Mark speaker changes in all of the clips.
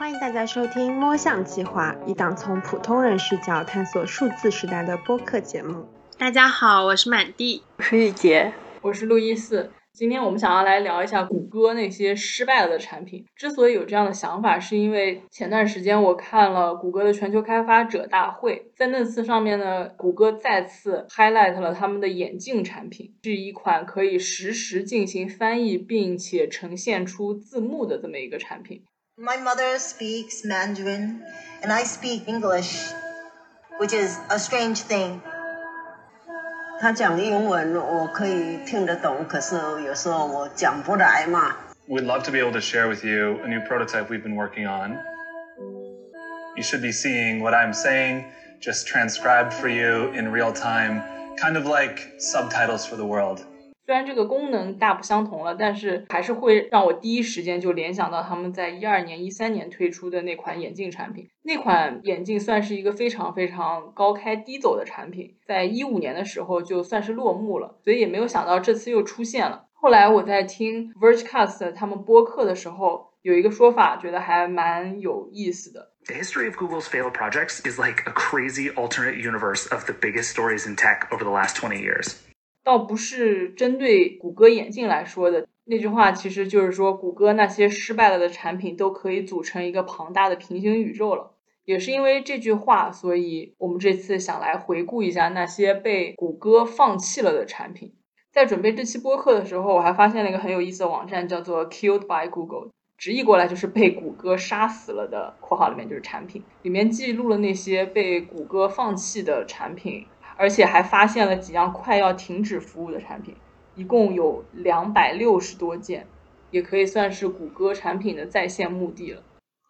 Speaker 1: 欢迎大家收听《摸象计划》，一档从普通人视角探索数字时代的播客节目。大家好，我是满地，
Speaker 2: 我是玉洁，
Speaker 3: 我是路易斯。今天我们想要来聊一下谷歌那些失败了的产品。之所以有这样的想法，是因为前段时间我看了谷歌的全球开发者大会，在那次上面呢，谷歌再次 highlight 了他们的眼镜产品，是一款可以实时进行翻译并且呈现出字幕的这么一个产品。
Speaker 4: My mother speaks Mandarin and I speak English, which is a strange thing.
Speaker 5: 他讲英文我可以听得懂，可是有时候我讲不来嘛。
Speaker 6: We'd love to be able to share with you a new prototype we've been working on. You should be seeing what I'm saying just transcribed for you in real time, kind of like subtitles for the world.
Speaker 3: 虽然这个功能大不相同了，但是还是会让我第一时间就联想到他们在一二年、一三年推出的那款眼镜产品。那款眼镜算是一个非常非常高开低走的产品，在一五年的时候就算是落幕了，所以也没有想到这次又出现了。后来我在听 Vergecast 他们播客的时候，有一个说法，觉得还蛮有意思的。
Speaker 7: The history of Google's failed projects is like a crazy alternate universe of the biggest stories in tech over the last twenty years.
Speaker 3: 倒不是针对谷歌眼镜来说的那句话，其实就是说谷歌那些失败了的产品都可以组成一个庞大的平行宇宙了。也是因为这句话，所以我们这次想来回顾一下那些被谷歌放弃了的产品。在准备这期播客的时候，我还发现了一个很有意思的网站，叫做 Killed by Google，直译过来就是被谷歌杀死了的（括号里面就是产品），里面记录了那些被谷歌放弃的产品。而且还发现了几样快要停止服务的产品，一共有两百六十多件，也可以算是谷歌产品的在线墓地了。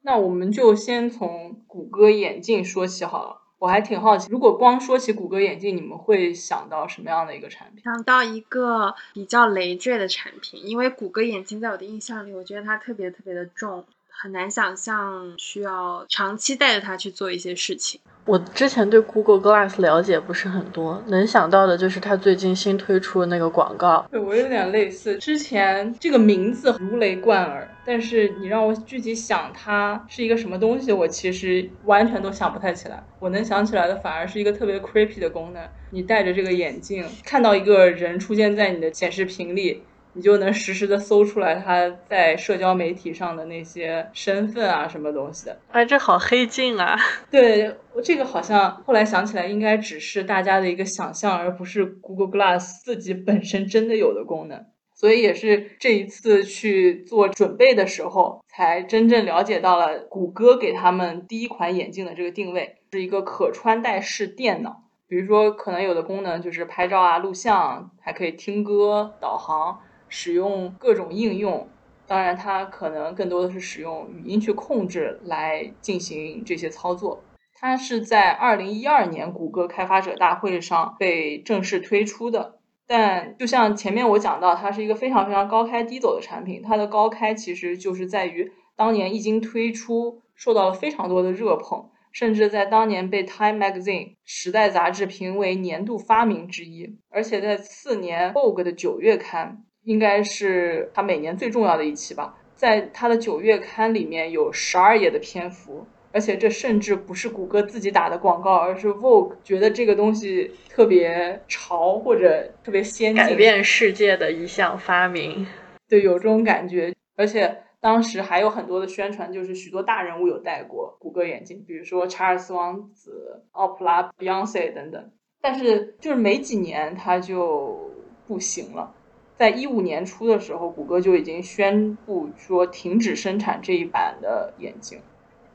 Speaker 3: 那我们就先从谷歌眼镜说起好了。我还挺好奇，如果光说起谷歌眼镜，你们会想到什么样的一个产品？
Speaker 1: 想到一个比较累赘的产品，因为谷歌眼镜在我的印象里，我觉得它特别特别的重，很难想象需要长期带着它去做一些事情。
Speaker 2: 我之前对 Google Glass 了解不是很多，能想到的就是它最近新推出的那个广告。
Speaker 3: 对我有点类似，之前这个名字如雷贯耳，但是你让我具体想它是一个什么东西，我其实完全都想不太起来。我能想起来的反而是一个特别 creepy 的功能，你戴着这个眼镜，看到一个人出现在你的显示屏里。你就能实时的搜出来他在社交媒体上的那些身份啊，什么东西的。
Speaker 2: 哎，这好黑镜啊！
Speaker 3: 对，这个好像后来想起来，应该只是大家的一个想象，而不是 Google Glass 自己本身真的有的功能。所以也是这一次去做准备的时候，才真正了解到了谷歌给他们第一款眼镜的这个定位是一个可穿戴式电脑。比如说，可能有的功能就是拍照啊、录像，还可以听歌、导航。使用各种应用，当然它可能更多的是使用语音去控制来进行这些操作。它是在二零一二年谷歌开发者大会上被正式推出的。但就像前面我讲到，它是一个非常非常高开低走的产品。它的高开其实就是在于当年一经推出，受到了非常多的热捧，甚至在当年被 Time Magazine 时代杂志评为年度发明之一。而且在次年 Vogue 的九月刊。应该是他每年最重要的一期吧，在他的九月刊里面有十二页的篇幅，而且这甚至不是谷歌自己打的广告，而是 Vogue 觉得这个东西特别潮或者特别先进，
Speaker 2: 改变世界的一项发明，
Speaker 3: 对，有这种感觉。而且当时还有很多的宣传，就是许多大人物有戴过谷歌眼镜，比如说查尔斯王子、奥普拉、Beyonce 等等。但是就是没几年，它就不行了。在一五年初的时候，谷歌就已经宣布说停止生产这一版的眼镜，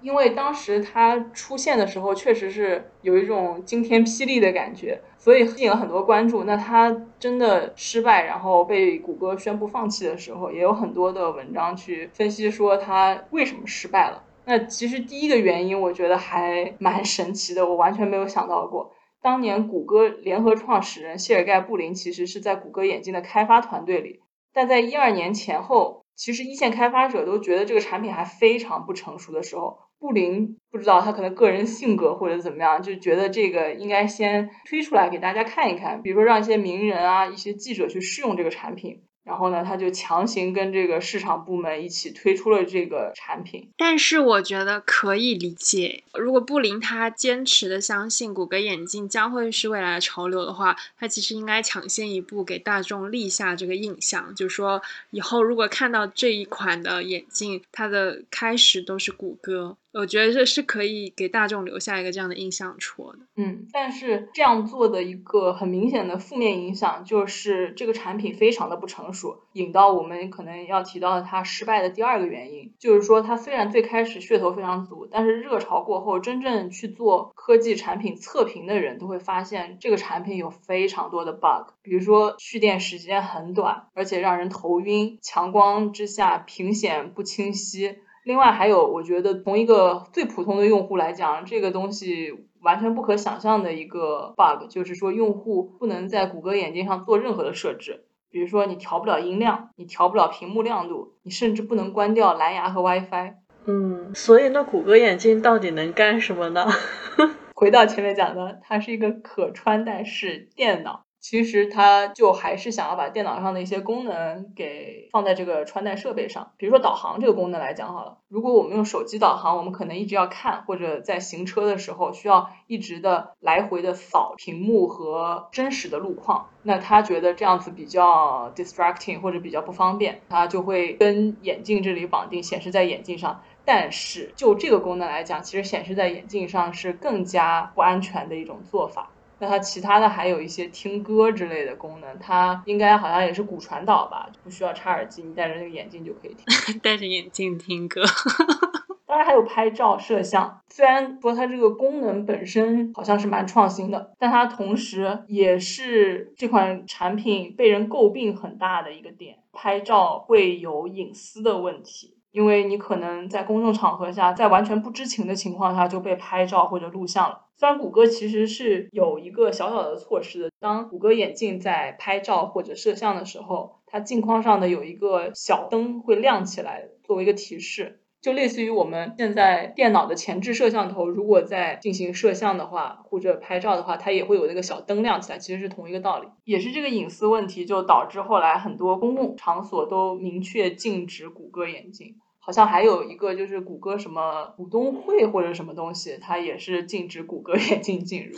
Speaker 3: 因为当时它出现的时候确实是有一种惊天霹雳的感觉，所以吸引了很多关注。那它真的失败，然后被谷歌宣布放弃的时候，也有很多的文章去分析说它为什么失败了。那其实第一个原因，我觉得还蛮神奇的，我完全没有想到过。当年谷歌联合创始人谢尔盖布林其实是在谷歌眼镜的开发团队里，但在一二年前后，其实一线开发者都觉得这个产品还非常不成熟的时候，布林不知道他可能个人性格或者怎么样，就觉得这个应该先推出来给大家看一看，比如说让一些名人啊、一些记者去试用这个产品，然后呢，他就强行跟这个市场部门一起推出了这个产品。
Speaker 1: 但是我觉得可以理解，如果布林他坚持的相信谷歌眼镜将会是未来的潮流的话，他其实应该抢先一步给大众立下这个印象，就是说以后如果看到这一款的眼镜，它的开始都是谷歌。我觉得这是可以给大众留下一个这样的印象戳的。
Speaker 3: 嗯，但是这样做的一个很明显的负面影响就是这个产品非常的不成熟，引到我们可能要提到它失败的第二个原因，就是说它虽然最开始噱头非常足，但是热潮过后，真正去做科技产品测评的人都会发现这个产品有非常多的 bug，比如说蓄电时间很短，而且让人头晕，强光之下屏显不清晰。另外还有，我觉得从一个最普通的用户来讲，这个东西完全不可想象的一个 bug，就是说用户不能在谷歌眼镜上做任何的设置，比如说你调不了音量，你调不了屏幕亮度，你甚至不能关掉蓝牙和 WiFi。
Speaker 2: 嗯，所以那谷歌眼镜到底能干什么呢？
Speaker 3: 回到前面讲的，它是一个可穿戴式电脑。其实它就还是想要把电脑上的一些功能给放在这个穿戴设备上，比如说导航这个功能来讲好了，如果我们用手机导航，我们可能一直要看，或者在行车的时候需要一直的来回的扫屏幕和真实的路况，那他觉得这样子比较 distracting 或者比较不方便，他就会跟眼镜这里绑定，显示在眼镜上。但是就这个功能来讲，其实显示在眼镜上是更加不安全的一种做法。那它其他的还有一些听歌之类的功能，它应该好像也是骨传导吧，不需要插耳机，你戴着那个眼镜就可以听。
Speaker 1: 戴着眼镜听歌，
Speaker 3: 当然还有拍照、摄像。虽然说它这个功能本身好像是蛮创新的，但它同时也是这款产品被人诟病很大的一个点：拍照会有隐私的问题。因为你可能在公众场合下，在完全不知情的情况下就被拍照或者录像了。虽然谷歌其实是有一个小小的措施的，当谷歌眼镜在拍照或者摄像的时候，它镜框上的有一个小灯会亮起来，作为一个提示。就类似于我们现在电脑的前置摄像头，如果在进行摄像的话，或者拍照的话，它也会有那个小灯亮起来，其实是同一个道理。也是这个隐私问题，就导致后来很多公共场所都明确禁止谷歌眼镜。好像还有一个就是谷歌什么股东会或者什么东西，它也是禁止谷歌 眼镜进入，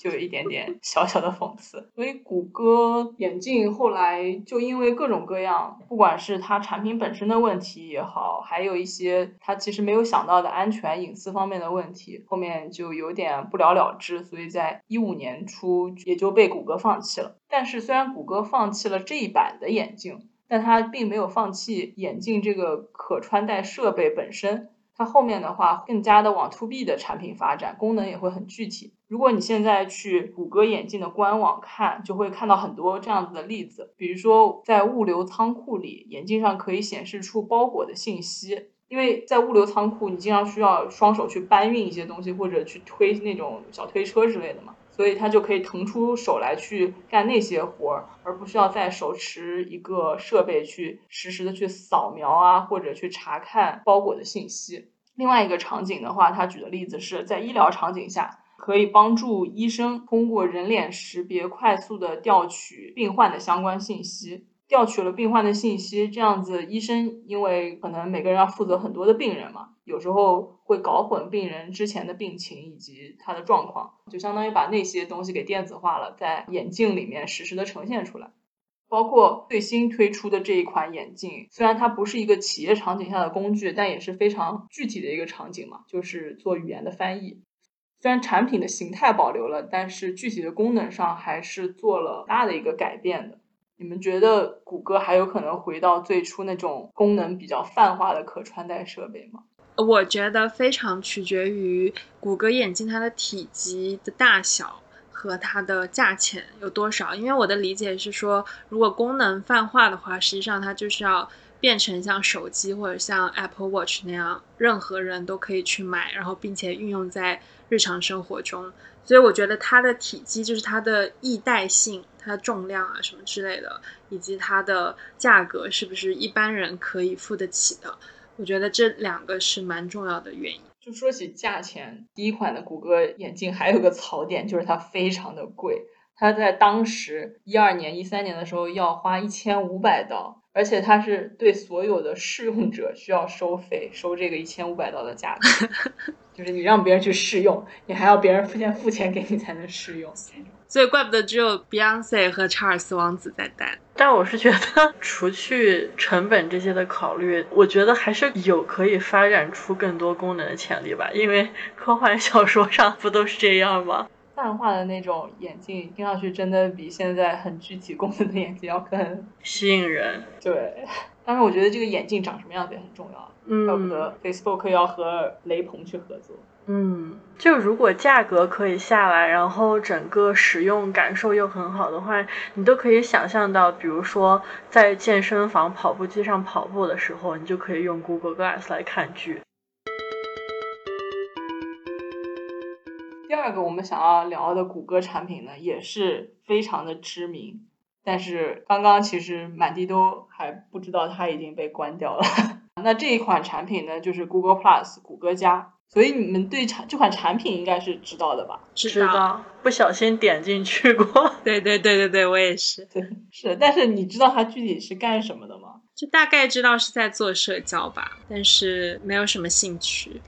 Speaker 3: 就有一点点 小小的讽刺。所以谷歌眼镜后来就因为各种各样，不管是它产品本身的问题也好，还有一些它其实没有想到的安全隐私方面的问题，后面就有点不了了之。所以在一五年初也就被谷歌放弃了。但是虽然谷歌放弃了这一版的眼镜。但它并没有放弃眼镜这个可穿戴设备本身，它后面的话更加的往 to B 的产品发展，功能也会很具体。如果你现在去谷歌眼镜的官网看，就会看到很多这样子的例子，比如说在物流仓库里，眼镜上可以显示出包裹的信息，因为在物流仓库你经常需要双手去搬运一些东西，或者去推那种小推车之类的嘛。所以他就可以腾出手来去干那些活儿，而不需要再手持一个设备去实时的去扫描啊，或者去查看包裹的信息。另外一个场景的话，他举的例子是在医疗场景下，可以帮助医生通过人脸识别快速的调取病患的相关信息。调取了病患的信息，这样子医生因为可能每个人要负责很多的病人嘛，有时候会搞混病人之前的病情以及他的状况，就相当于把那些东西给电子化了，在眼镜里面实时的呈现出来。包括最新推出的这一款眼镜，虽然它不是一个企业场景下的工具，但也是非常具体的一个场景嘛，就是做语言的翻译。虽然产品的形态保留了，但是具体的功能上还是做了大的一个改变的。你们觉得谷歌还有可能回到最初那种功能比较泛化的可穿戴设备吗？
Speaker 1: 我觉得非常取决于谷歌眼镜它的体积的大小和它的价钱有多少。因为我的理解是说，如果功能泛化的话，实际上它就是要变成像手机或者像 Apple Watch 那样，任何人都可以去买，然后并且运用在日常生活中。所以我觉得它的体积就是它的易带性、它的重量啊什么之类的，以及它的价格是不是一般人可以付得起的？我觉得这两个是蛮重要的原因。
Speaker 3: 就说起价钱，第一款的谷歌眼镜还有个槽点就是它非常的贵，它在当时一二年、一三年的时候要花一千五百刀，而且它是对所有的试用者需要收费，收这个一千五百刀的价格，就是你让别人去试用，你还要别人付钱付钱给你才能试用。
Speaker 1: 所以怪不得只有 Beyonce 和查尔斯王子在戴。
Speaker 2: 但我是觉得，除去成本这些的考虑，我觉得还是有可以发展出更多功能的潜力吧。因为科幻小说上不都是这样吗？
Speaker 3: 泛化的那种眼镜，听上去真的比现在很具体功能的眼镜要更
Speaker 2: 吸引人。
Speaker 3: 对，但是我觉得这个眼镜长什么样子也很重要。
Speaker 2: 嗯，
Speaker 3: 怪不得 Facebook 要和雷朋去合作。
Speaker 2: 嗯，就如果价格可以下来，然后整个使用感受又很好的话，你都可以想象到，比如说在健身房跑步机上跑步的时候，你就可以用 Google Glass 来看剧。
Speaker 3: 第二个我们想要聊的谷歌产品呢，也是非常的知名，但是刚刚其实满地都还不知道它已经被关掉了。那这一款产品呢，就是 Google Plus 谷歌加。所以你们对产这款产品应该是知道的吧？
Speaker 1: 知
Speaker 2: 道，不小心点进去过。
Speaker 1: 对对对对对，我也是。
Speaker 3: 对，是。但是你知道它具体是干什么的吗？
Speaker 1: 就大概知道是在做社交吧，但是没有什么兴趣。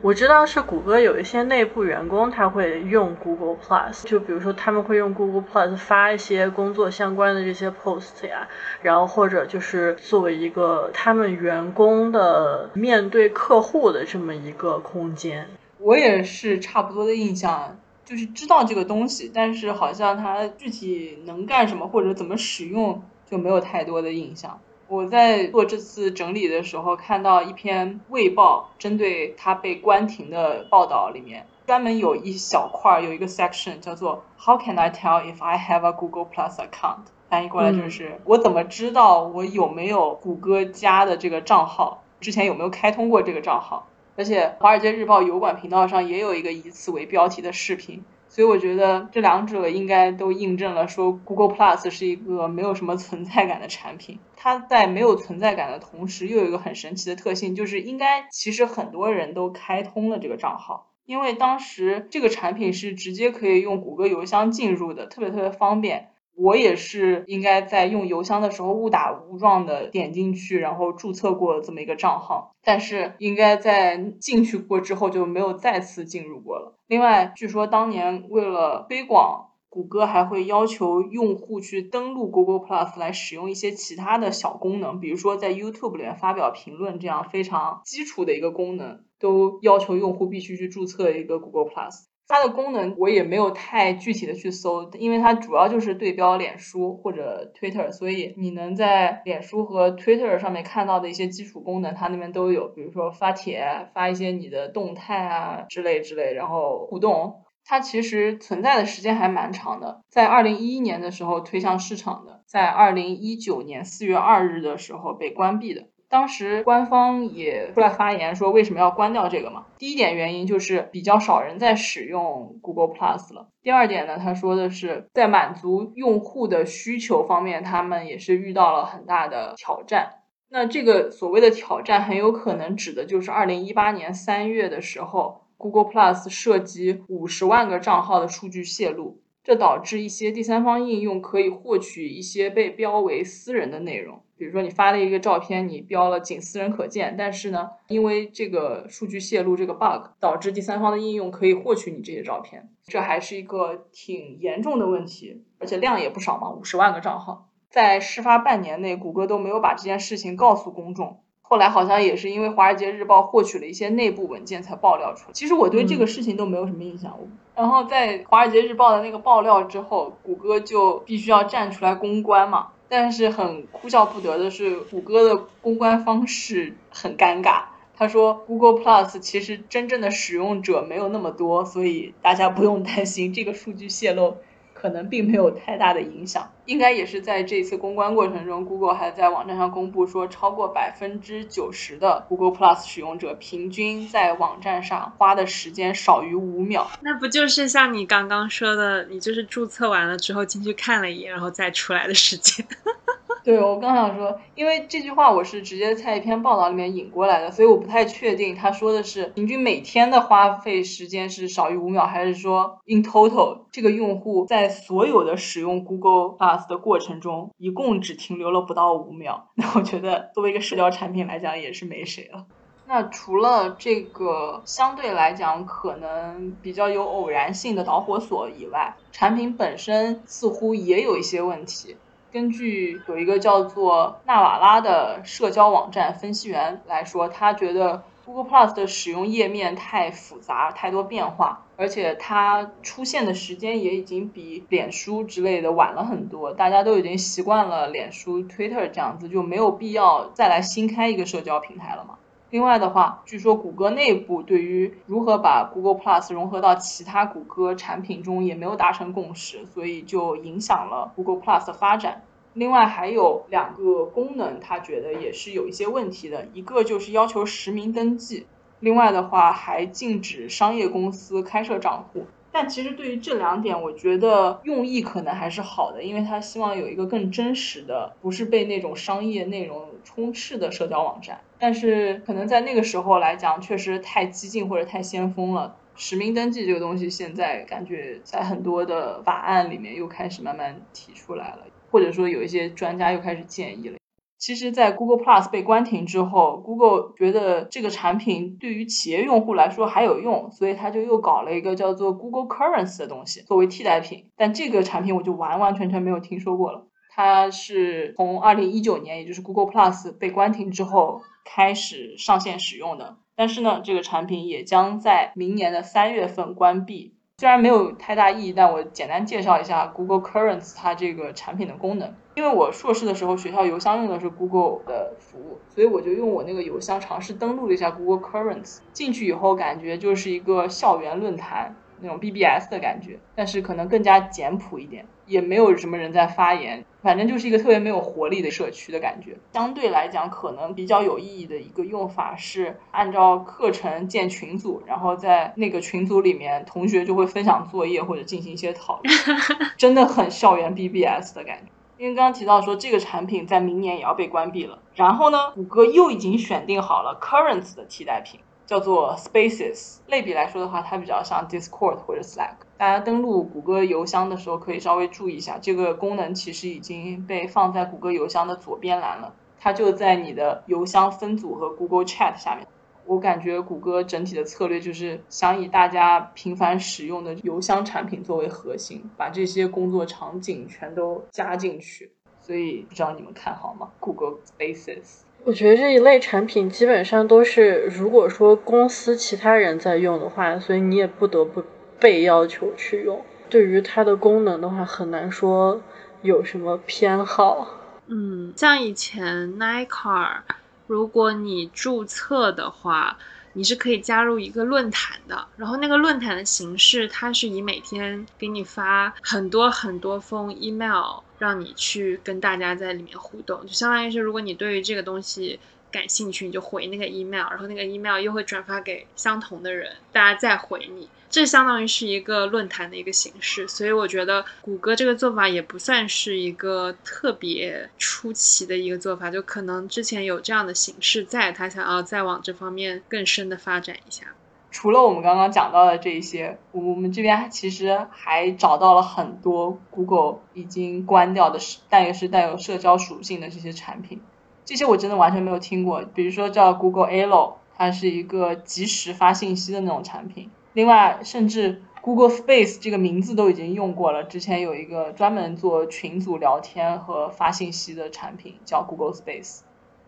Speaker 2: 我知道是谷歌有一些内部员工他会用 Google Plus，就比如说他们会用 Google Plus 发一些工作相关的这些 post 呀，然后或者就是作为一个他们员工的面对客户的这么一个空间。
Speaker 3: 我也是差不多的印象，就是知道这个东西，但是好像它具体能干什么或者怎么使用就没有太多的印象。我在做这次整理的时候，看到一篇《卫报》针对他被关停的报道，里面专门有一小块有一个 section 叫做 “How can I tell if I have a Google Plus account？” 翻译过来就是我怎么知道我有没有谷歌加的这个账号？之前有没有开通过这个账号？而且《华尔街日报》油管频道上也有一个以此为标题的视频。所以我觉得这两者应该都印证了，说 Google Plus 是一个没有什么存在感的产品。它在没有存在感的同时，又有一个很神奇的特性，就是应该其实很多人都开通了这个账号，因为当时这个产品是直接可以用谷歌邮箱进入的，特别特别方便。我也是应该在用邮箱的时候误打误撞的点进去，然后注册过这么一个账号，但是应该在进去过之后就没有再次进入过了。另外，据说当年为了推广，谷歌还会要求用户去登录 Google Plus 来使用一些其他的小功能，比如说在 YouTube 里面发表评论这样非常基础的一个功能，都要求用户必须去注册一个 Google Plus。它的功能我也没有太具体的去搜，因为它主要就是对标脸书或者 Twitter，所以你能在脸书和 Twitter 上面看到的一些基础功能，它那边都有，比如说发帖、发一些你的动态啊之类之类，然后互动。它其实存在的时间还蛮长的，在二零一一年的时候推向市场的，在二零一九年四月二日的时候被关闭的。当时官方也出来发言说，为什么要关掉这个嘛？第一点原因就是比较少人在使用 Google Plus 了。第二点呢，他说的是在满足用户的需求方面，他们也是遇到了很大的挑战。那这个所谓的挑战，很有可能指的就是二零一八年三月的时候，Google Plus 涉及五十万个账号的数据泄露。这导致一些第三方应用可以获取一些被标为私人的内容，比如说你发了一个照片，你标了仅私人可见，但是呢，因为这个数据泄露这个 bug，导致第三方的应用可以获取你这些照片，这还是一个挺严重的问题，而且量也不少嘛，五十万个账号，在事发半年内，谷歌都没有把这件事情告诉公众。后来好像也是因为《华尔街日报》获取了一些内部文件才爆料出来。其实我对这个事情都没有什么印象。然后在《华尔街日报》的那个爆料之后，谷歌就必须要站出来公关嘛。但是很哭笑不得的是，谷歌的公关方式很尴尬。他说：“Google Plus 其实真正的使用者没有那么多，所以大家不用担心这个数据泄露。”可能并没有太大的影响，应该也是在这次公关过程中，Google 还在网站上公布说，超过百分之九十的 Google Plus 使用者平均在网站上花的时间少于五秒。
Speaker 1: 那不就是像你刚刚说的，你就是注册完了之后进去看了一眼，然后再出来的时间？
Speaker 3: 对我刚想说，因为这句话我是直接在一篇报道里面引过来的，所以我不太确定他说的是平均每天的花费时间是少于五秒，还是说 in total 这个用户在所有的使用 Google Plus 的过程中，一共只停留了不到五秒。那我觉得作为一个社交产品来讲，也是没谁了。那除了这个相对来讲可能比较有偶然性的导火索以外，产品本身似乎也有一些问题。根据有一个叫做纳瓦拉的社交网站分析员来说，他觉得 Google Plus 的使用页面太复杂、太多变化，而且它出现的时间也已经比脸书之类的晚了很多。大家都已经习惯了脸书、Twitter 这样子，就没有必要再来新开一个社交平台了嘛。另外的话，据说谷歌内部对于如何把 Google Plus 融合到其他谷歌产品中也没有达成共识，所以就影响了 Google Plus 的发展。另外还有两个功能，他觉得也是有一些问题的，一个就是要求实名登记，另外的话还禁止商业公司开设账户。但其实对于这两点，我觉得用意可能还是好的，因为他希望有一个更真实的，不是被那种商业内容充斥的社交网站。但是可能在那个时候来讲，确实太激进或者太先锋了。实名登记这个东西，现在感觉在很多的法案里面又开始慢慢提出来了，或者说有一些专家又开始建议了。其实，在 Google Plus 被关停之后，Google 觉得这个产品对于企业用户来说还有用，所以他就又搞了一个叫做 Google Currents 的东西作为替代品。但这个产品我就完完全全没有听说过了。它是从二零一九年，也就是 Google Plus 被关停之后开始上线使用的。但是呢，这个产品也将在明年的三月份关闭。虽然没有太大意义，但我简单介绍一下 Google Currents 它这个产品的功能。因为我硕士的时候学校邮箱用的是 Google 的服务，所以我就用我那个邮箱尝试登录了一下 Google Currents。进去以后感觉就是一个校园论坛那种 BBS 的感觉，但是可能更加简朴一点。也没有什么人在发言，反正就是一个特别没有活力的社区的感觉。相对来讲，可能比较有意义的一个用法是按照课程建群组，然后在那个群组里面，同学就会分享作业或者进行一些讨论，真的很校园 BBS 的感觉。因为刚刚提到说这个产品在明年也要被关闭了，然后呢，谷歌又已经选定好了 Currents 的替代品。叫做 Spaces，类比来说的话，它比较像 Discord 或者 Slack。大家登录谷歌邮箱的时候，可以稍微注意一下，这个功能其实已经被放在谷歌邮箱的左边栏了。它就在你的邮箱分组和 Google Chat 下面。我感觉谷歌整体的策略就是想以大家频繁使用的邮箱产品作为核心，把这些工作场景全都加进去。所以不知道你们看好吗？Google Spaces。
Speaker 2: 我觉得这一类产品基本上都是，如果说公司其他人在用的话，所以你也不得不被要求去用。对于它的功能的话，很难说有什么偏好。
Speaker 1: 嗯，像以前 Nike，如果你注册的话，你是可以加入一个论坛的。然后那个论坛的形式，它是以每天给你发很多很多封 email。让你去跟大家在里面互动，就相当于是，如果你对于这个东西感兴趣，你就回那个 email，然后那个 email 又会转发给相同的人，大家再回你，这相当于是一个论坛的一个形式。所以我觉得谷歌这个做法也不算是一个特别出奇的一个做法，就可能之前有这样的形式，在他想要再往这方面更深的发展一下。
Speaker 3: 除了我们刚刚讲到的这一些，我们这边其实还找到了很多 Google 已经关掉的，但也是带有社交属性的这些产品。这些我真的完全没有听过。比如说叫 Google Allo，它是一个即时发信息的那种产品。另外，甚至 Google Space 这个名字都已经用过了。之前有一个专门做群组聊天和发信息的产品叫 Google Space，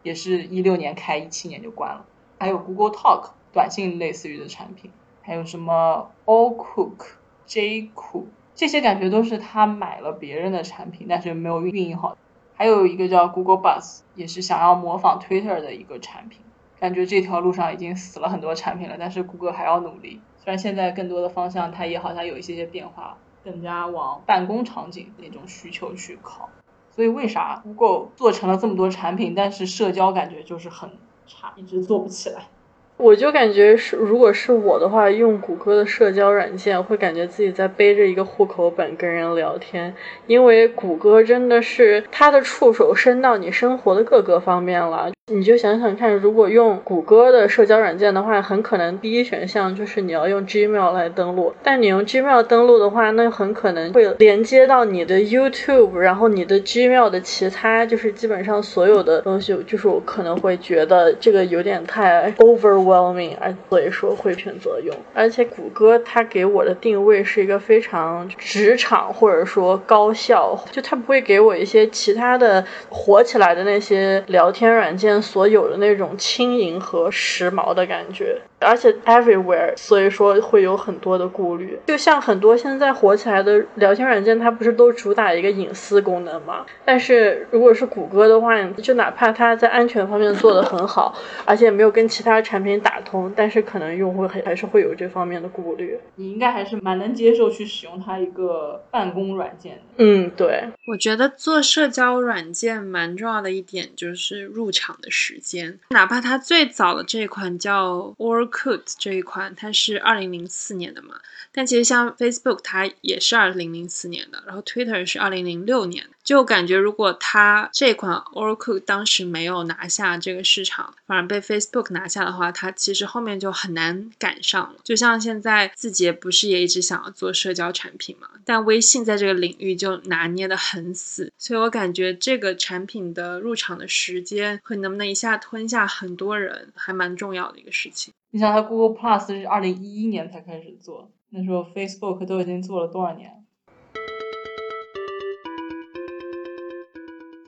Speaker 3: 也是一六年开，一七年就关了。还有 Google Talk。短信类似于的产品，还有什么 All Cook、J Cook，这些感觉都是他买了别人的产品，但是没有运运营好。还有一个叫 Google Buzz，也是想要模仿 Twitter 的一个产品。感觉这条路上已经死了很多产品了，但是谷歌还要努力。虽然现在更多的方向它也好像有一些些变化，更加往办公场景那种需求去靠。所以为啥 Google 做成了这么多产品，但是社交感觉就是很差，一直做不起来？
Speaker 2: 我就感觉是，如果是我的话，用谷歌的社交软件，会感觉自己在背着一个户口本跟人聊天，因为谷歌真的是它的触手伸到你生活的各个方面了。你就想想看，如果用谷歌的社交软件的话，很可能第一选项就是你要用 Gmail 来登录。但你用 Gmail 登录的话，那很可能会连接到你的 YouTube，然后你的 Gmail 的其他，就是基本上所有的东西，就是我可能会觉得这个有点太 overwhelming，而所以说会选择用。而且谷歌它给我的定位是一个非常职场或者说高效，就它不会给我一些其他的火起来的那些聊天软件。所有的那种轻盈和时髦的感觉。而且 everywhere，所以说会有很多的顾虑。就像很多现在火起来的聊天软件，它不是都主打一个隐私功能吗？但是如果是谷歌的话，就哪怕它在安全方面做得很好，而且没有跟其他产品打通，但是可能用户还还是会有这方面的顾虑。
Speaker 3: 你应该还是蛮能接受去使用它一个办公软件。
Speaker 2: 嗯，对。
Speaker 1: 我觉得做社交软件蛮重要的一点就是入场的时间，哪怕它最早的这款叫 Or Coat 这一款，它是二零零四年的嘛，但其实像 Facebook 它也是二零零四年的，然后 Twitter 是二零零六年的，就感觉如果它这款 Oracle 当时没有拿下这个市场，反而被 Facebook 拿下的话，它其实后面就很难赶上了。就像现在字节不是也一直想要做社交产品嘛，但微信在这个领域就拿捏的很死，所以我感觉这个产品的入场的时间和能不能一下吞下很多人，还蛮重要的一个事情。
Speaker 3: 你想，它 Google Plus 是二零一一年才开始做，那时候 Facebook 都已经做了多少年？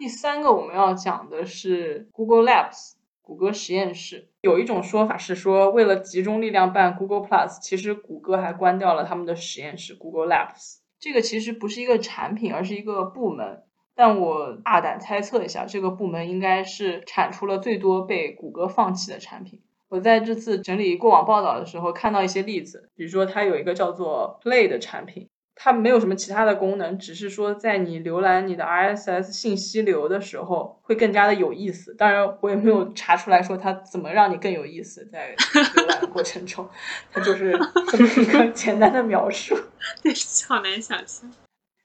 Speaker 3: 第三个我们要讲的是 Google Labs，谷歌实验室。有一种说法是说，为了集中力量办 Google Plus，其实谷歌还关掉了他们的实验室 Google Labs。这个其实不是一个产品，而是一个部门。但我大胆猜测一下，这个部门应该是产出了最多被谷歌放弃的产品。我在这次整理过往报道的时候，看到一些例子，比如说它有一个叫做 Play 的产品，它没有什么其他的功能，只是说在你浏览你的 RSS 信息流的时候会更加的有意思。当然，我也没有查出来说它怎么让你更有意思，在浏览过程中，它就是这么一个简单的描述，
Speaker 1: 好难想象。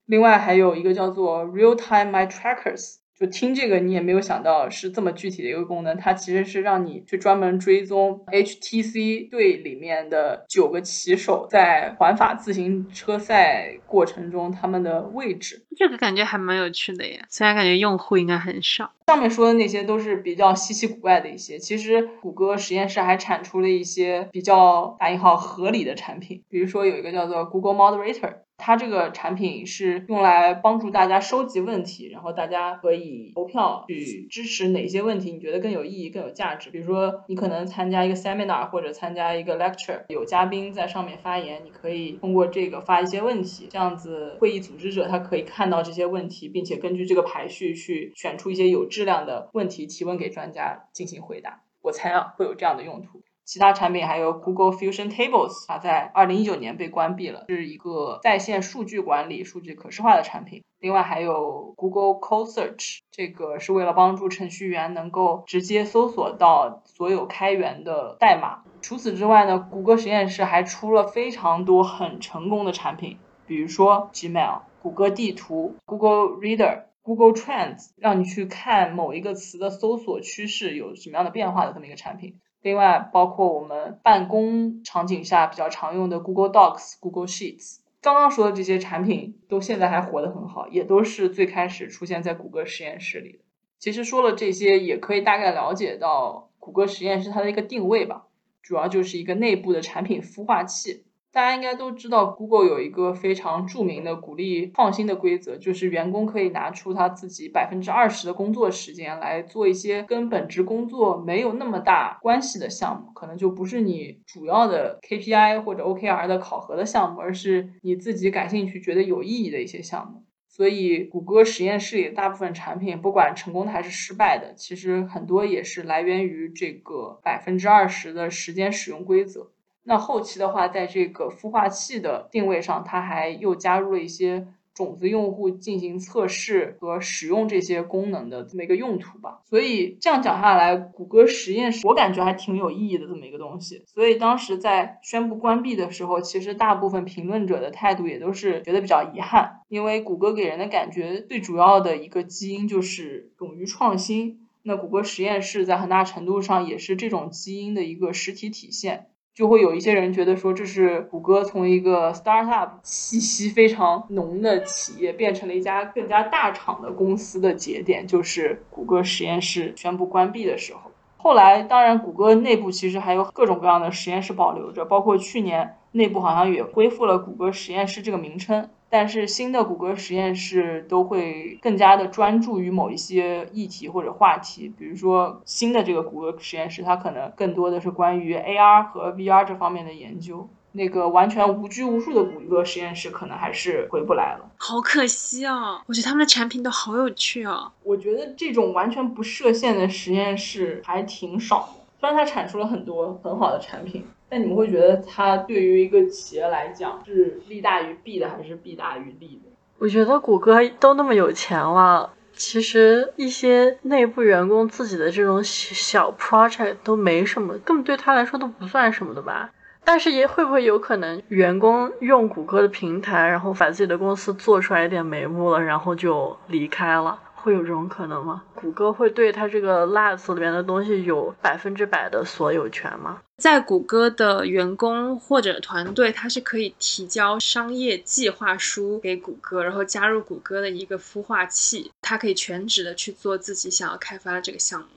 Speaker 3: 另外还有一个叫做 Real Time My Trackers。就听这个，你也没有想到是这么具体的一个功能。它其实是让你去专门追踪 HTC 队里面的九个骑手在环法自行车赛过程中他们的位置。
Speaker 1: 这个感觉还蛮有趣的耶，虽然感觉用户应该很少。
Speaker 3: 上面说的那些都是比较稀奇古怪的一些，其实谷歌实验室还产出了一些比较打引号合理的产品，比如说有一个叫做 Google Moderator。它这个产品是用来帮助大家收集问题，然后大家可以投票去支持哪些问题你觉得更有意义、更有价值。比如说，你可能参加一个 seminar 或者参加一个 lecture，有嘉宾在上面发言，你可以通过这个发一些问题，这样子会议组织者他可以看到这些问题，并且根据这个排序去选出一些有质量的问题提问给专家进行回答。我猜啊，会有这样的用途。其他产品还有 Google Fusion Tables，它在二零一九年被关闭了，是一个在线数据管理、数据可视化的产品。另外还有 Google Code Search，这个是为了帮助程序员能够直接搜索到所有开源的代码。除此之外呢，谷歌实验室还出了非常多很成功的产品，比如说 Gmail、谷歌地图、Google Reader、Google Trends，让你去看某一个词的搜索趋势有什么样的变化的这么一个产品。另外，包括我们办公场景下比较常用的 Google Docs、Google Sheets，刚刚说的这些产品都现在还活得很好，也都是最开始出现在谷歌实验室里的。其实说了这些，也可以大概了解到谷歌实验室它的一个定位吧，主要就是一个内部的产品孵化器。大家应该都知道，Google 有一个非常著名的鼓励创新的规则，就是员工可以拿出他自己百分之二十的工作时间来做一些跟本职工作没有那么大关系的项目，可能就不是你主要的 KPI 或者 OKR 的考核的项目，而是你自己感兴趣、觉得有意义的一些项目。所以，谷歌实验室里的大部分产品，不管成功的还是失败的，其实很多也是来源于这个百分之二十的时间使用规则。那后期的话，在这个孵化器的定位上，它还又加入了一些种子用户进行测试和使用这些功能的这么一个用途吧。所以这样讲下来，谷歌实验室我感觉还挺有意义的这么一个东西。所以当时在宣布关闭的时候，其实大部分评论者的态度也都是觉得比较遗憾，因为谷歌给人的感觉最主要的一个基因就是勇于创新。那谷歌实验室在很大程度上也是这种基因的一个实体体现。就会有一些人觉得说，这是谷歌从一个 startup 气息非常浓的企业，变成了一家更加大厂的公司的节点，就是谷歌实验室宣布关闭的时候。后来，当然，谷歌内部其实还有各种各样的实验室保留着，包括去年内部好像也恢复了谷歌实验室这个名称。但是新的谷歌实验室都会更加的专注于某一些议题或者话题，比如说新的这个谷歌实验室，它可能更多的是关于 AR 和 VR 这方面的研究。那个完全无拘无束的谷歌实验室可能还是回不来了，
Speaker 1: 好可惜啊！我觉得他们的产品都好有趣啊。
Speaker 3: 我觉得这种完全不设限的实验室还挺少的，虽然它产出了很多很好的产品。但你们会觉得它对于一个企业来讲是利大于弊的，还是弊大于利的？
Speaker 2: 我觉得谷歌都那么有钱了，其实一些内部员工自己的这种小 project 都没什么，根本对他来说都不算什么的吧。但是也会不会有可能，员工用谷歌的平台，然后把自己的公司做出来一点眉目了，然后就离开了？会有这种可能吗？谷歌会对它这个 Labs 里面的东西有百分之百的所有权吗？
Speaker 1: 在谷歌的员工或者团队，他是可以提交商业计划书给谷歌，然后加入谷歌的一个孵化器，他可以全职的去做自己想要开发的这个项目。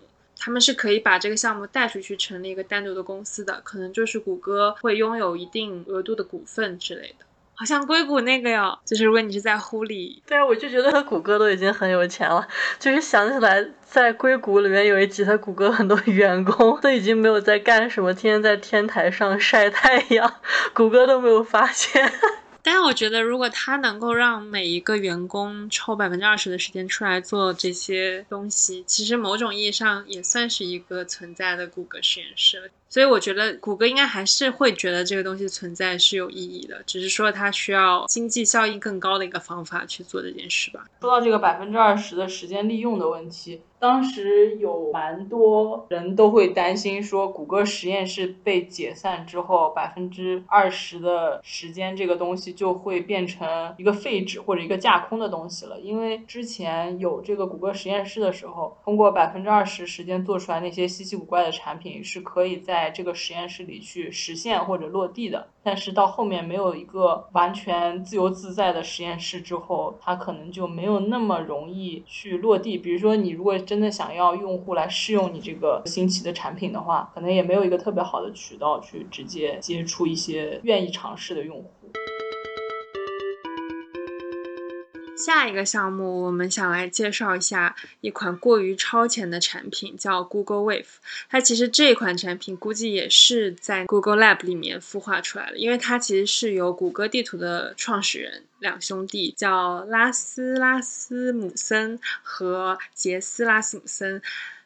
Speaker 1: 他们是可以把这个项目带出去，成立一个单独的公司的，可能就是谷歌会拥有一定额度的股份之类的。好像硅谷那个哟，就是如果你是在乎里，
Speaker 2: 对啊，我就觉得 谷歌都已经很有钱了，就是想起来在硅谷里面有一集，他谷歌很多员工都已经没有在干什么，天天在天台上晒太阳，谷歌都没有发现。
Speaker 1: 但是我觉得，如果他能够让每一个员工抽百分之二十的时间出来做这些东西，其实某种意义上也算是一个存在的谷歌实验室了。所以我觉得谷歌应该还是会觉得这个东西存在是有意义的，只是说它需要经济效益更高的一个方法去做这件事吧。
Speaker 3: 说到这个百分之二十的时间利用的问题。当时有蛮多人都会担心说，谷歌实验室被解散之后，百分之二十的时间这个东西就会变成一个废纸或者一个架空的东西了。因为之前有这个谷歌实验室的时候，通过百分之二十时间做出来那些稀奇古怪的产品，是可以在这个实验室里去实现或者落地的。但是到后面没有一个完全自由自在的实验室之后，它可能就没有那么容易去落地。比如说，你如果真的想要用户来试用你这个新奇的产品的话，可能也没有一个特别好的渠道去直接接触一些愿意尝试的用户。
Speaker 1: 下一个项目，我们想来介绍一下一款过于超前的产品，叫 Google Wave。它其实这款产品估计也是在 Google Lab 里面孵化出来的，因为它其实是由谷歌地图的创始人两兄弟，叫拉斯拉斯姆森和杰斯拉斯姆森。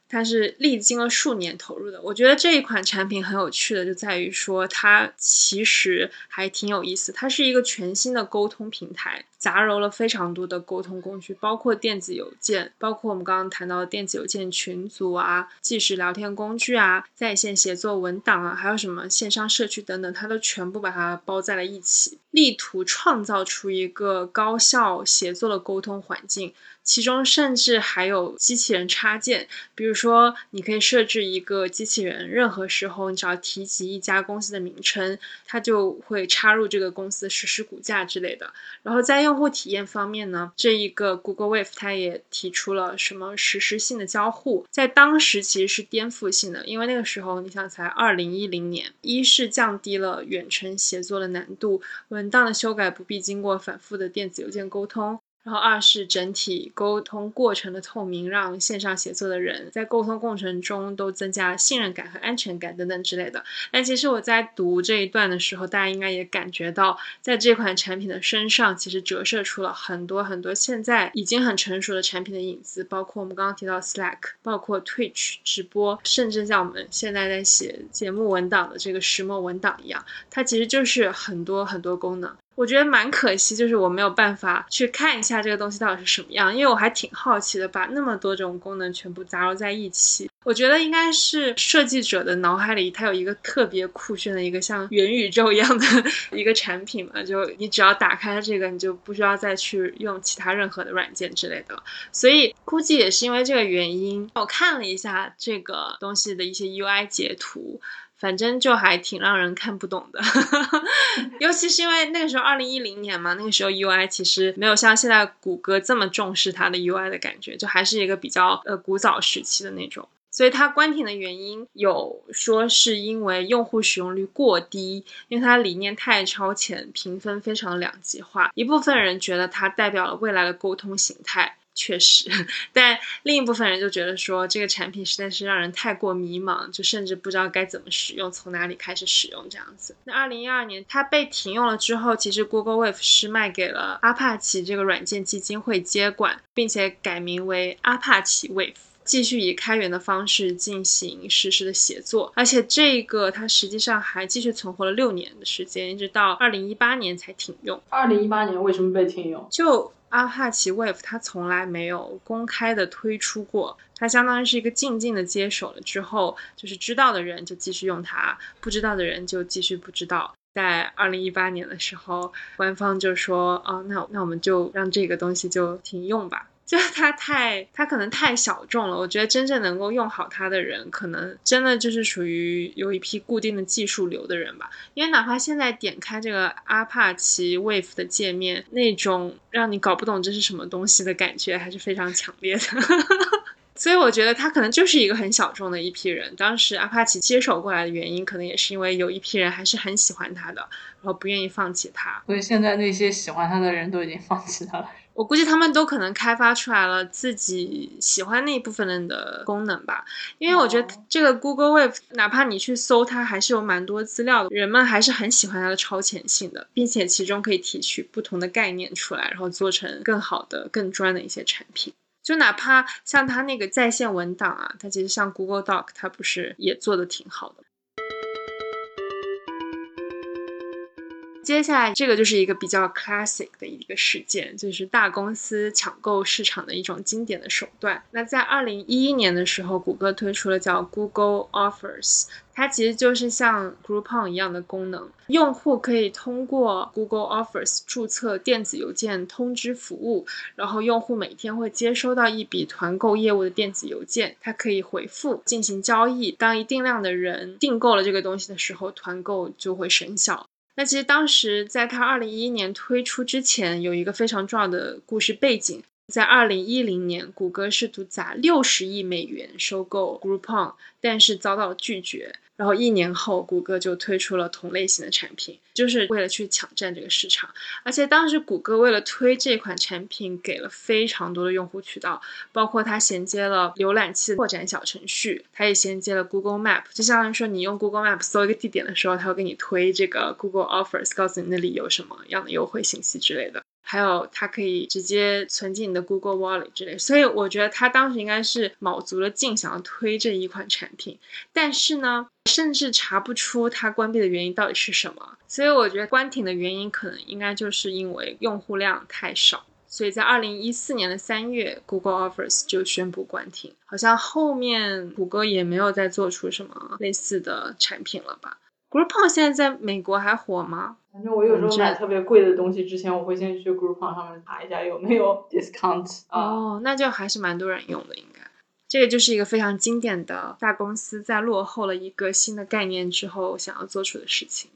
Speaker 1: 它是历经了数年投入的，我觉得这一款产品很有趣的，就在于说它其实还挺有意思。它是一个全新的沟通平台，杂糅了非常多的沟通工具，包括电子邮件，包括我们刚刚谈到的电子邮件群组啊、即时聊天工具啊、在线协作文档啊，还有什么线上社区等等，它都全部把它包在了一起，力图创造出一个高效协作的沟通环境。其中甚至还有机器人插件，比如说，你可以设置一个机器人，任何时候你只要提及一家公司的名称，它就会插入这个公司实时股价之类的。然后在用户体验方面呢，这一个 Google Wave 它也提出了什么实时性的交互，在当时其实是颠覆性的，因为那个时候你想才二零一零年，一是降低了远程协作的难度，文档的修改不必经过反复的电子邮件沟通。然后二是整体沟通过程的透明，让线上协作的人在沟通过程中都增加信任感和安全感等等之类的。但其实我在读这一段的时候，大家应该也感觉到，在这款产品的身上，其实折射出了很多很多现在已经很成熟的产品的影子，包括我们刚刚提到 Slack，包括 Twitch 直播，甚至像我们现在在写节目文档的这个石墨文档一样，它其实就是很多很多功能。我觉得蛮可惜，就是我没有办法去看一下这个东西到底是什么样，因为我还挺好奇的，把那么多种功能全部杂糅在一起。我觉得应该是设计者的脑海里，它有一个特别酷炫的一个像元宇宙一样的一个产品嘛，就你只要打开这个，你就不需要再去用其他任何的软件之类的了。所以估计也是因为这个原因，我看了一下这个东西的一些 UI 截图。反正就还挺让人看不懂的，尤其是因为那个时候二零一零年嘛，那个时候 UI 其实没有像现在谷歌这么重视它的 UI 的感觉，就还是一个比较呃古早时期的那种。所以它关停的原因有说是因为用户使用率过低，因为它理念太超前，评分非常两极化。一部分人觉得它代表了未来的沟通形态。确实，但另一部分人就觉得说这个产品实在是让人太过迷茫，就甚至不知道该怎么使用，从哪里开始使用这样子。那二零一二年它被停用了之后，其实 Google Wave 是卖给了阿帕奇这个软件基金会接管，并且改名为阿帕奇 Wave，继续以开源的方式进行实时的协作。而且这个它实际上还继续存活了六年的时间，一直到二零一八年才停用。
Speaker 2: 二零一八年为什么被停用？
Speaker 1: 就阿帕奇 Wave 它从来没有公开的推出过，它相当于是一个静静的接手了之后，就是知道的人就继续用它，不知道的人就继续不知道。在二零一八年的时候，官方就说，啊，那那我们就让这个东西就停用吧。就是它太，它可能太小众了。我觉得真正能够用好它的人，可能真的就是属于有一批固定的技术流的人吧。因为哪怕现在点开这个阿帕奇 Wave 的界面，那种让你搞不懂这是什么东西的感觉，还是非常强烈的。所以我觉得它可能就是一个很小众的一批人。当时阿帕奇接手过来的原因，可能也是因为有一批人还是很喜欢它的，然后不愿意放弃它。
Speaker 3: 所以现在那些喜欢他的人都已经放弃他了。
Speaker 1: 我估计他们都可能开发出来了自己喜欢那一部分人的功能吧，因为我觉得这个 Google Wave，哪怕你去搜它，还是有蛮多资料的，人们还是很喜欢它的超前性的，并且其中可以提取不同的概念出来，然后做成更好的、更专的一些产品。就哪怕像它那个在线文档啊，它其实像 Google Doc，它不是也做的挺好的。接下来这个就是一个比较 classic 的一个事件，就是大公司抢购市场的一种经典的手段。那在二零一一年的时候，谷歌推出了叫 Google Offers，它其实就是像 Groupon 一样的功能，用户可以通过 Google Offers 注册电子邮件通知服务，然后用户每天会接收到一笔团购业务的电子邮件，它可以回复进行交易。当一定量的人订购了这个东西的时候，团购就会生效。那其实当时在它二零一一年推出之前，有一个非常重要的故事背景。在二零一零年，谷歌试图砸六十亿美元收购 Groupon，但是遭到拒绝。然后一年后，谷歌就推出了同类型的产品，就是为了去抢占这个市场。而且当时谷歌为了推这款产品，给了非常多的用户渠道，包括它衔接了浏览器扩展小程序，它也衔接了 Google Map，就相当于说你用 Google Map 搜一个地点的时候，它会给你推这个 Google Offers，告诉你那里有什么样的优惠信息之类的。还有，它可以直接存进你的 Google Wallet 之类，所以我觉得他当时应该是卯足了劲想要推这一款产品，但是呢，甚至查不出它关闭的原因到底是什么。所以我觉得关停的原因可能应该就是因为用户量太少。所以在二零一四年的三月，Google Offers 就宣布关停，好像后面谷歌也没有再做出什么类似的产品了吧？Groupon 现在在美国还火吗？
Speaker 3: 反正我有时候买特别贵的东西之前，我会先去 Groupon 上面查一下有没有 discount。
Speaker 1: 哦，那就还是蛮多人用的，应该。这个就是一个非常经典的大公司在落后了一个新的概念之后想要做出的事情。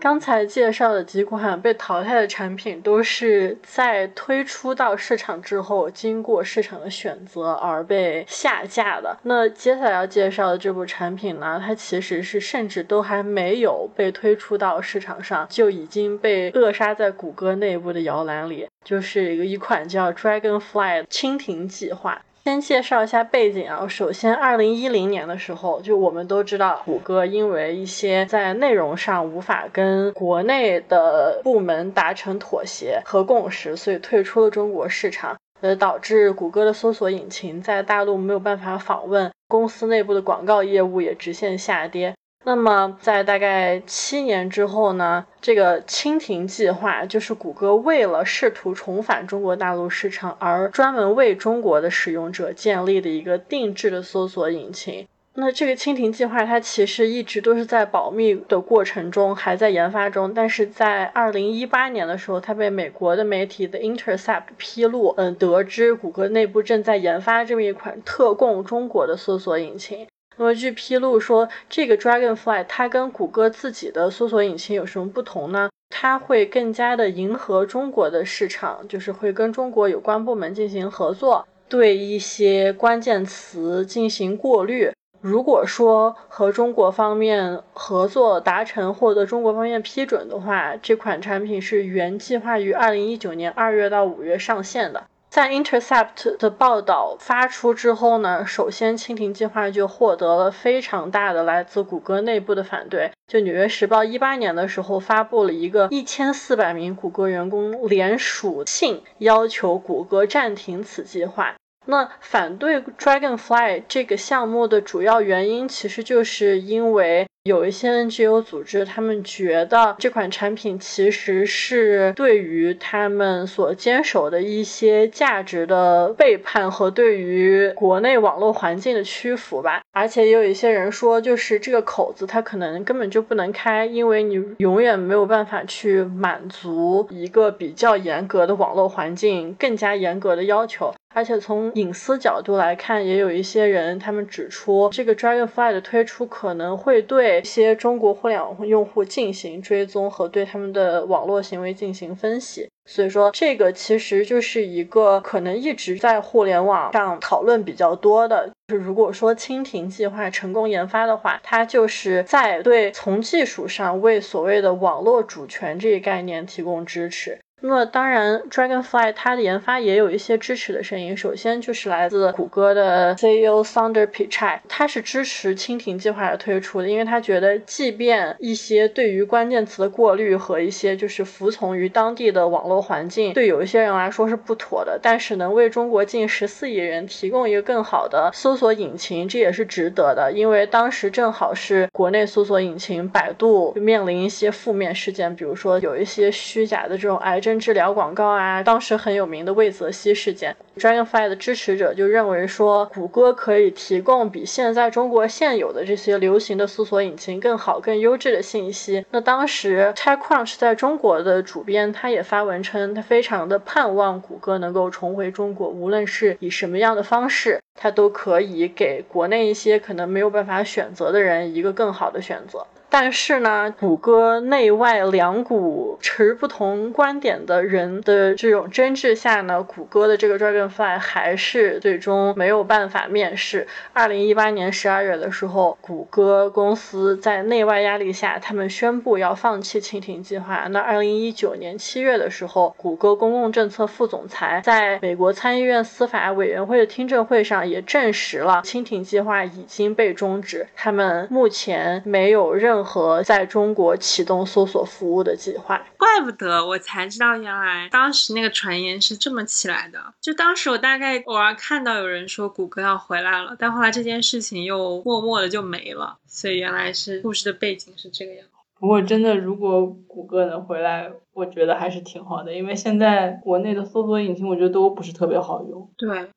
Speaker 2: 刚才介绍的几款被淘汰的产品，都是在推出到市场之后，经过市场的选择而被下架的。那接下来要介绍的这部产品呢，它其实是甚至都还没有被推出到市场上，就已经被扼杀在谷歌内部的摇篮里，就是一个一款叫 Dragonfly 蜻蜓计划。先介绍一下背景啊，首先，二零一零年的时候，就我们都知道，谷歌因为一些在内容上无法跟国内的部门达成妥协和共识，所以退出了中国市场，呃，导致谷歌的搜索引擎在大陆没有办法访问，公司内部的广告业务也直线下跌。那么在大概七年之后呢，这个蜻蜓计划就是谷歌为了试图重返中国大陆市场而专门为中国的使用者建立的一个定制的搜索引擎。那这个蜻蜓计划它其实一直都是在保密的过程中，还在研发中。但是在二零一八年的时候，它被美国的媒体的 Intercept 披露，嗯，得知谷歌内部正在研发这么一款特供中国的搜索引擎。那么据披露说，这个 Dragonfly 它跟谷歌自己的搜索引擎有什么不同呢？它会更加的迎合中国的市场，就是会跟中国有关部门进行合作，对一些关键词进行过滤。如果说和中国方面合作达成，获得中国方面批准的话，这款产品是原计划于二零一九年二月到五月上线的。在 Intercept 的报道发出之后呢，首先蜻蜓计划就获得了非常大的来自谷歌内部的反对。就《纽约时报》一八年的时候发布了一个一千四百名谷歌员工联署信，要求谷歌暂停此计划。那反对 Dragonfly 这个项目的主要原因，其实就是因为有一些 NGO 组织，他们觉得这款产品其实是对于他们所坚守的一些价值的背叛和对于国内网络环境的屈服吧。而且也有一些人说，就是这个口子它可能根本就不能开，因为你永远没有办法去满足一个比较严格的网络环境更加严格的要求。而且从隐私角度来看，也有一些人他们指出，这个 Dragonfly 的推出可能会对一些中国互联网用户进行追踪和对他们的网络行为进行分析。所以说，这个其实就是一个可能一直在互联网上讨论比较多的，就是如果说蜻蜓计划成功研发的话，它就是在对从技术上为所谓的网络主权这一概念提供支持。那么当然，Dragonfly 它的研发也有一些支持的声音。首先就是来自谷歌的 CEO Sundar Pichai，他是支持蜻蜓计划的推出的，因为他觉得，即便一些对于关键词的过滤和一些就是服从于当地的网络环境，对有一些人来说是不妥的，但是能为中国近十四亿人提供一个更好的搜索引擎，这也是值得的。因为当时正好是国内搜索引擎百度面临一些负面事件，比如说有一些虚假的这种癌症。治疗广告啊，当时很有名的魏则西事件，Dragonfly 的支持者就认为说，谷歌可以提供比现在中国现有的这些流行的搜索引擎更好、更优质的信息。那当时 TechCrunch 在中国的主编他也发文称，他非常的盼望谷歌能够重回中国，无论是以什么样的方式，他都可以给国内一些可能没有办法选择的人一个更好的选择。但是呢，谷歌内外两股持不同观点的人的这种争执下呢，谷歌的这个 Dragonfly 还是最终没有办法面世。二零一八年十二月的时候，谷歌公司在内外压力下，他们宣布要放弃蜻蜓计划。那二零一九年七月的时候，谷歌公共政策副总裁在美国参议院司法委员会的听证会上也证实了蜻蜓计划已经被终止，他们目前没有任。和在中国启动搜索服务的计划，
Speaker 1: 怪不得我才知道，原来当时那个传言是这么起来的。就当时我大概偶尔看到有人说谷歌要回来了，但后来这件事情又默默的就没了，所以原来是故事的背景是这个样。
Speaker 3: 不过真的，如果谷歌能回来，我觉得还是挺好的，因为现在国内的搜索引擎我觉得都不是特别好用。
Speaker 1: 对。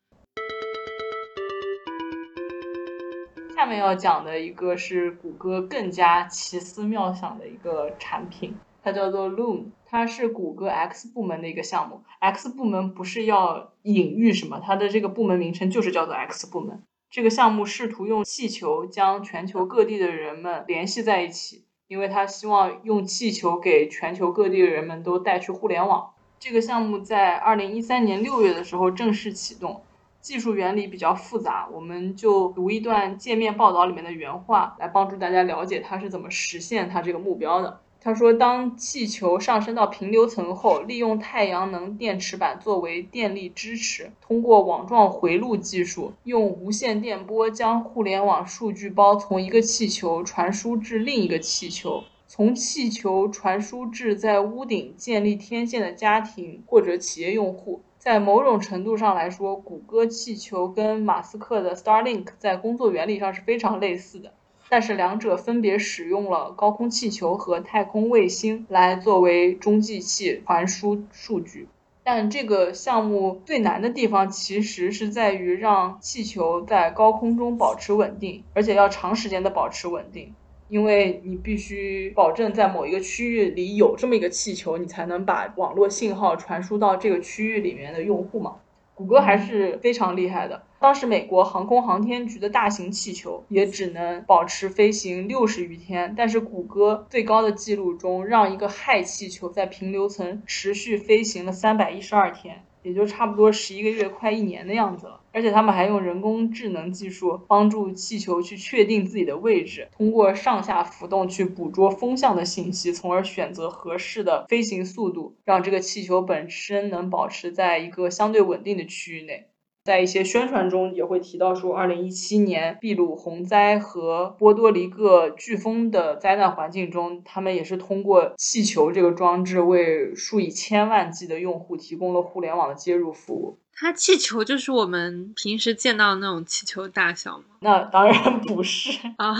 Speaker 3: 下面要讲的一个是谷歌更加奇思妙想的一个产品，它叫做 Loom，它是谷歌 X 部门的一个项目。X 部门不是要隐喻什么，它的这个部门名称就是叫做 X 部门。这个项目试图用气球将全球各地的人们联系在一起，因为它希望用气球给全球各地的人们都带去互联网。这个项目在二零一三年六月的时候正式启动。技术原理比较复杂，我们就读一段界面报道里面的原话，来帮助大家了解它是怎么实现它这个目标的。他说，当气球上升到平流层后，利用太阳能电池板作为电力支持，通过网状回路技术，用无线电波将互联网数据包从一个气球传输至另一个气球，从气球传输至在屋顶建立天线的家庭或者企业用户。在某种程度上来说，谷歌气球跟马斯克的 Starlink 在工作原理上是非常类似的。但是两者分别使用了高空气球和太空卫星来作为中继器传输数据。但这个项目最难的地方其实是在于让气球在高空中保持稳定，而且要长时间的保持稳定，因为你必须保证在某一个区域里有这么一个气球，你才能把网络信号传输到这个区域里面的用户嘛。谷歌还是非常厉害的。当时美国航空航天局的大型气球也只能保持飞行六十余天，但是谷歌最高的记录中，让一个氦气球在平流层持续飞行了三百一十二天。也就差不多十一个月，快一年的样子了。而且他们还用人工智能技术帮助气球去确定自己的位置，通过上下浮动去捕捉风向的信息，从而选择合适的飞行速度，让这个气球本身能保持在一个相对稳定的区域内。在一些宣传中也会提到说，二零一七年秘鲁洪灾和波多黎各飓风的灾难环境中，他们也是通过气球这个装置为数以千万计的用户提供了互联网的接入服务。
Speaker 1: 它气球就是我们平时见到的那种气球大小吗？
Speaker 3: 那当然不是
Speaker 1: 啊，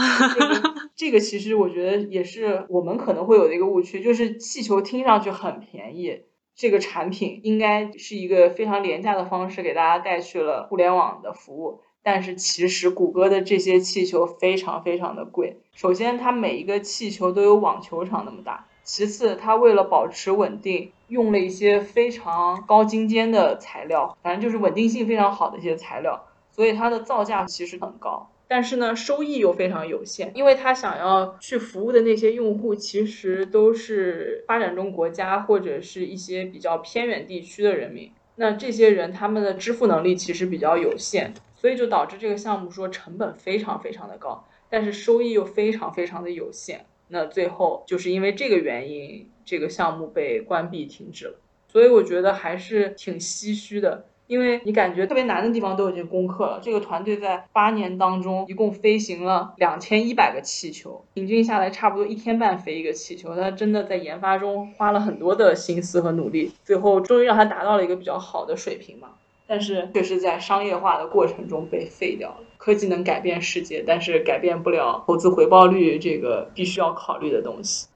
Speaker 3: 这个其实我觉得也是我们可能会有的一个误区，就是气球听上去很便宜。这个产品应该是一个非常廉价的方式给大家带去了互联网的服务，但是其实谷歌的这些气球非常非常的贵。首先，它每一个气球都有网球场那么大；其次，它为了保持稳定，用了一些非常高精尖的材料，反正就是稳定性非常好的一些材料，所以它的造价其实很高。但是呢，收益又非常有限，因为他想要去服务的那些用户，其实都是发展中国家或者是一些比较偏远地区的人民。那这些人他们的支付能力其实比较有限，所以就导致这个项目说成本非常非常的高，但是收益又非常非常的有限。那最后就是因为这个原因，这个项目被关闭停止了。所以我觉得还是挺唏嘘的。因为你感觉特别难的地方都已经攻克了，这个团队在八年当中一共飞行了两千一百个气球，平均下来差不多一天半飞一个气球。他真的在研发中花了很多的心思和努力，最后终于让它达到了一个比较好的水平嘛。但是确实在商业化的过程中被废掉了。科技能改变世界，但是改变不了投资回报率这个必须要考虑的东西。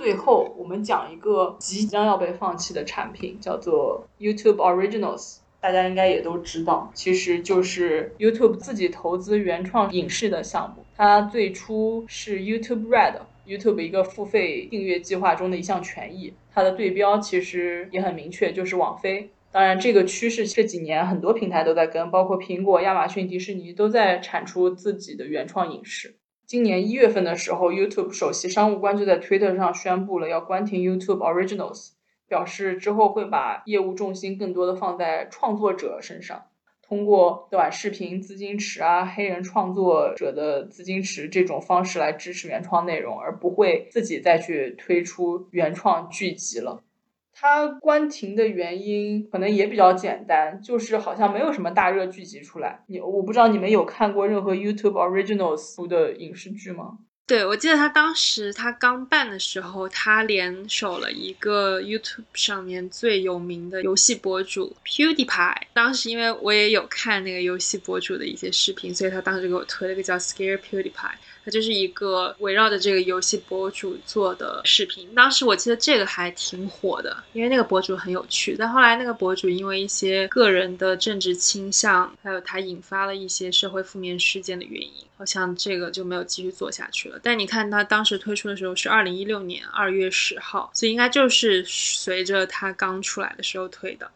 Speaker 3: 最后，我们讲一个即将要被放弃的产品，叫做 YouTube Originals。大家应该也都知道，其实就是 YouTube 自己投资原创影视的项目。它最初是 YouTube Red，YouTube 一个付费订阅计划中的一项权益。它的对标其实也很明确，就是网飞。当然，这个趋势这几年很多平台都在跟，包括苹果、亚马逊、迪士尼都在产出自己的原创影视。今年一月份的时候，YouTube 首席商务官就在 Twitter 上宣布了要关停 YouTube Originals，表示之后会把业务重心更多的放在创作者身上，通过短视频资金池啊、黑人创作者的资金池这种方式来支持原创内容，而不会自己再去推出原创剧集了。它关停的原因可能也比较简单，就是好像没有什么大热剧集出来。你我不知道你们有看过任何 YouTube Originals 出的影视剧吗？
Speaker 1: 对，我记得他当时他刚办的时候，他联手了一个 YouTube 上面最有名的游戏博主 PewDiePie。当时因为我也有看那个游戏博主的一些视频，所以他当时给我推了个叫 Scare PewDiePie。它就是一个围绕着这个游戏博主做的视频，当时我记得这个还挺火的，因为那个博主很有趣。但后来那个博主因为一些个人的政治倾向，还有他引发了一些社会负面事件的原因，好像这个就没有继续做下去了。但你看他当时推出的时候是二零一六年二月十号，所以应该就是随着他刚出来的时候推的。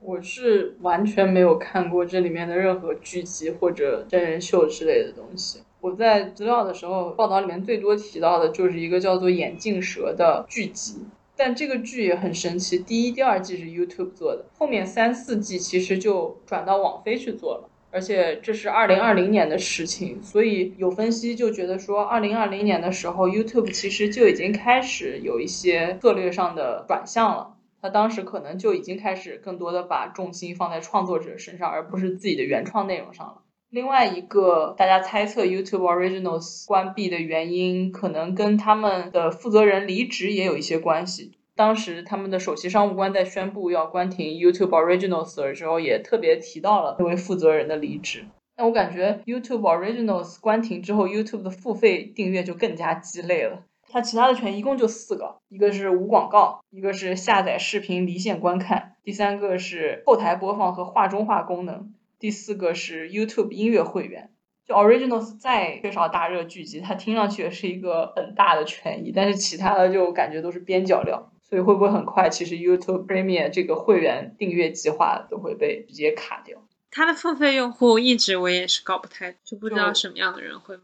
Speaker 3: 我是完全没有看过这里面的任何剧集或者真人秀之类的东西。我在资料的时候，报道里面最多提到的就是一个叫做《眼镜蛇》的剧集，但这个剧也很神奇，第一、第二季是 YouTube 做的，后面三四季其实就转到网飞去做了，而且这是二零二零年的事情，所以有分析就觉得说，二零二零年的时候，YouTube 其实就已经开始有一些策略上的转向了，他当时可能就已经开始更多的把重心放在创作者身上，而不是自己的原创内容上了。另外一个，大家猜测 YouTube Originals 关闭的原因，可能跟他们的负责人离职也有一些关系。当时他们的首席商务官在宣布要关停 YouTube Originals 的时候，也特别提到了那位负责人的离职。但我感觉 YouTube Originals 关停之后，YouTube 的付费订阅就更加鸡肋了。它其他的权一共就四个，一个是无广告，一个是下载视频离线观看，第三个是后台播放和画中画功能，第四个是 YouTube 音乐会员。就 Originals 再缺少大热剧集，它听上去也是一个很大的权益，但是其他的就感觉都是边角料。所以会不会很快，其实 YouTube Premium 这个会员订阅计划都会被直接卡掉？
Speaker 1: 它的付费用户一直我也是搞不太，就不知道什么样的人会。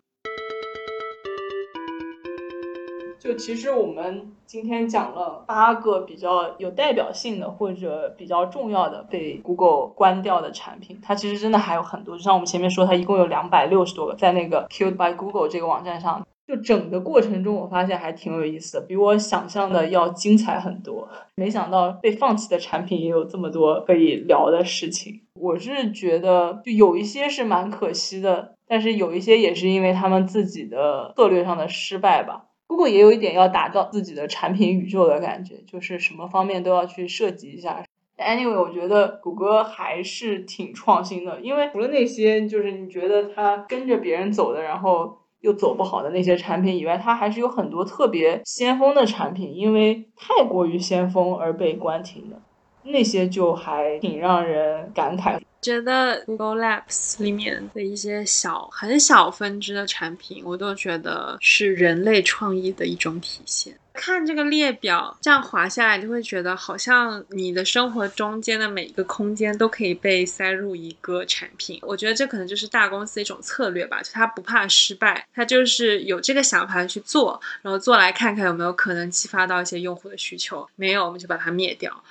Speaker 3: 就其实我们今天讲了八个比较有代表性的或者比较重要的被 Google 关掉的产品，它其实真的还有很多。就像我们前面说，它一共有两百六十多个，在那个 Killed by Google 这个网站上，就整个过程中我发现还挺有意思的，比我想象的要精彩很多。没想到被放弃的产品也有这么多可以聊的事情。我是觉得，就有一些是蛮可惜的，但是有一些也是因为他们自己的策略上的失败吧。谷歌也有一点要打造自己的产品宇宙的感觉，就是什么方面都要去涉及一下。Anyway，我觉得谷歌还是挺创新的，因为除了那些就是你觉得它跟着别人走的，然后又走不好的那些产品以外，它还是有很多特别先锋的产品，因为太过于先锋而被关停的。那些就还挺让人感慨。
Speaker 1: 觉得 Google Labs 里面的一些小很小分支的产品，我都觉得是人类创意的一种体现。看这个列表，这样滑下来，就会觉得好像你的生活中间的每一个空间都可以被塞入一个产品。我觉得这可能就是大公司一种策略吧，就他不怕失败，他就是有这个想法去做，然后做来看看有没有可能激发到一些用户的需求，没有我们就把它灭掉。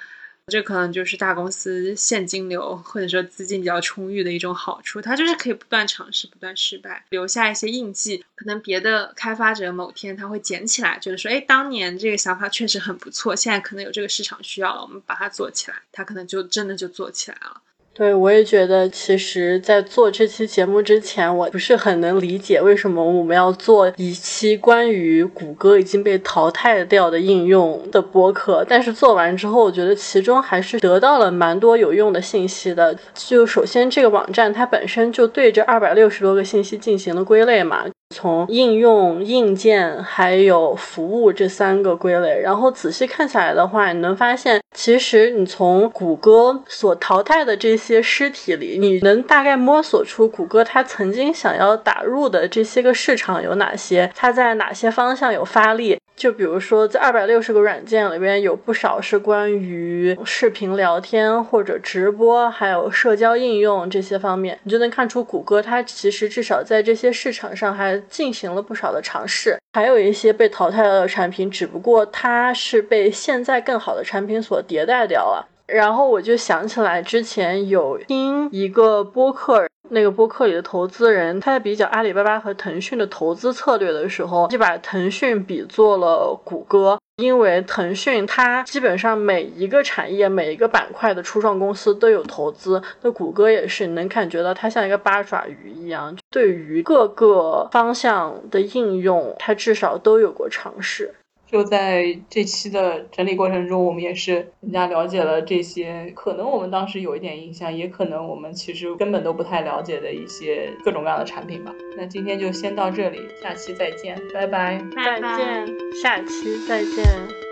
Speaker 1: 这可能就是大公司现金流或者说资金比较充裕的一种好处，它就是可以不断尝试、不断失败，留下一些印记。可能别的开发者某天他会捡起来，觉得说，哎，当年这个想法确实很不错，现在可能有这个市场需要了，我们把它做起来，他可能就真的就做起来了。
Speaker 2: 对，我也觉得，其实，在做这期节目之前，我不是很能理解为什么我们要做一期关于谷歌已经被淘汰掉的应用的播客。但是做完之后，我觉得其中还是得到了蛮多有用的信息的。就首先，这个网站它本身就对这二百六十多个信息进行了归类嘛。从应用、硬件还有服务这三个归类，然后仔细看下来的话，你能发现，其实你从谷歌所淘汰的这些尸体里，你能大概摸索出谷歌它曾经想要打入的这些个市场有哪些，它在哪些方向有发力。就比如说，在二百六十个软件里边，有不少是关于视频聊天或者直播，还有社交应用这些方面，你就能看出谷歌它其实至少在这些市场上还进行了不少的尝试。还有一些被淘汰了的产品，只不过它是被现在更好的产品所迭代掉了。然后我就想起来，之前有听一个播客，那个播客里的投资人他在比较阿里巴巴和腾讯的投资策略的时候，就把腾讯比作了谷歌，因为腾讯它基本上每一个产业、每一个板块的初创公司都有投资，那谷歌也是，能感觉到它像一个八爪鱼一样，对于各个方向的应用，它至少都有过尝试。
Speaker 3: 就在这期的整理过程中，我们也是更加了解了这些可能我们当时有一点印象，也可能我们其实根本都不太了解的一些各种各样的产品吧。那今天就先到这里，下期再见，拜拜，
Speaker 1: 再
Speaker 2: 见，下期再见。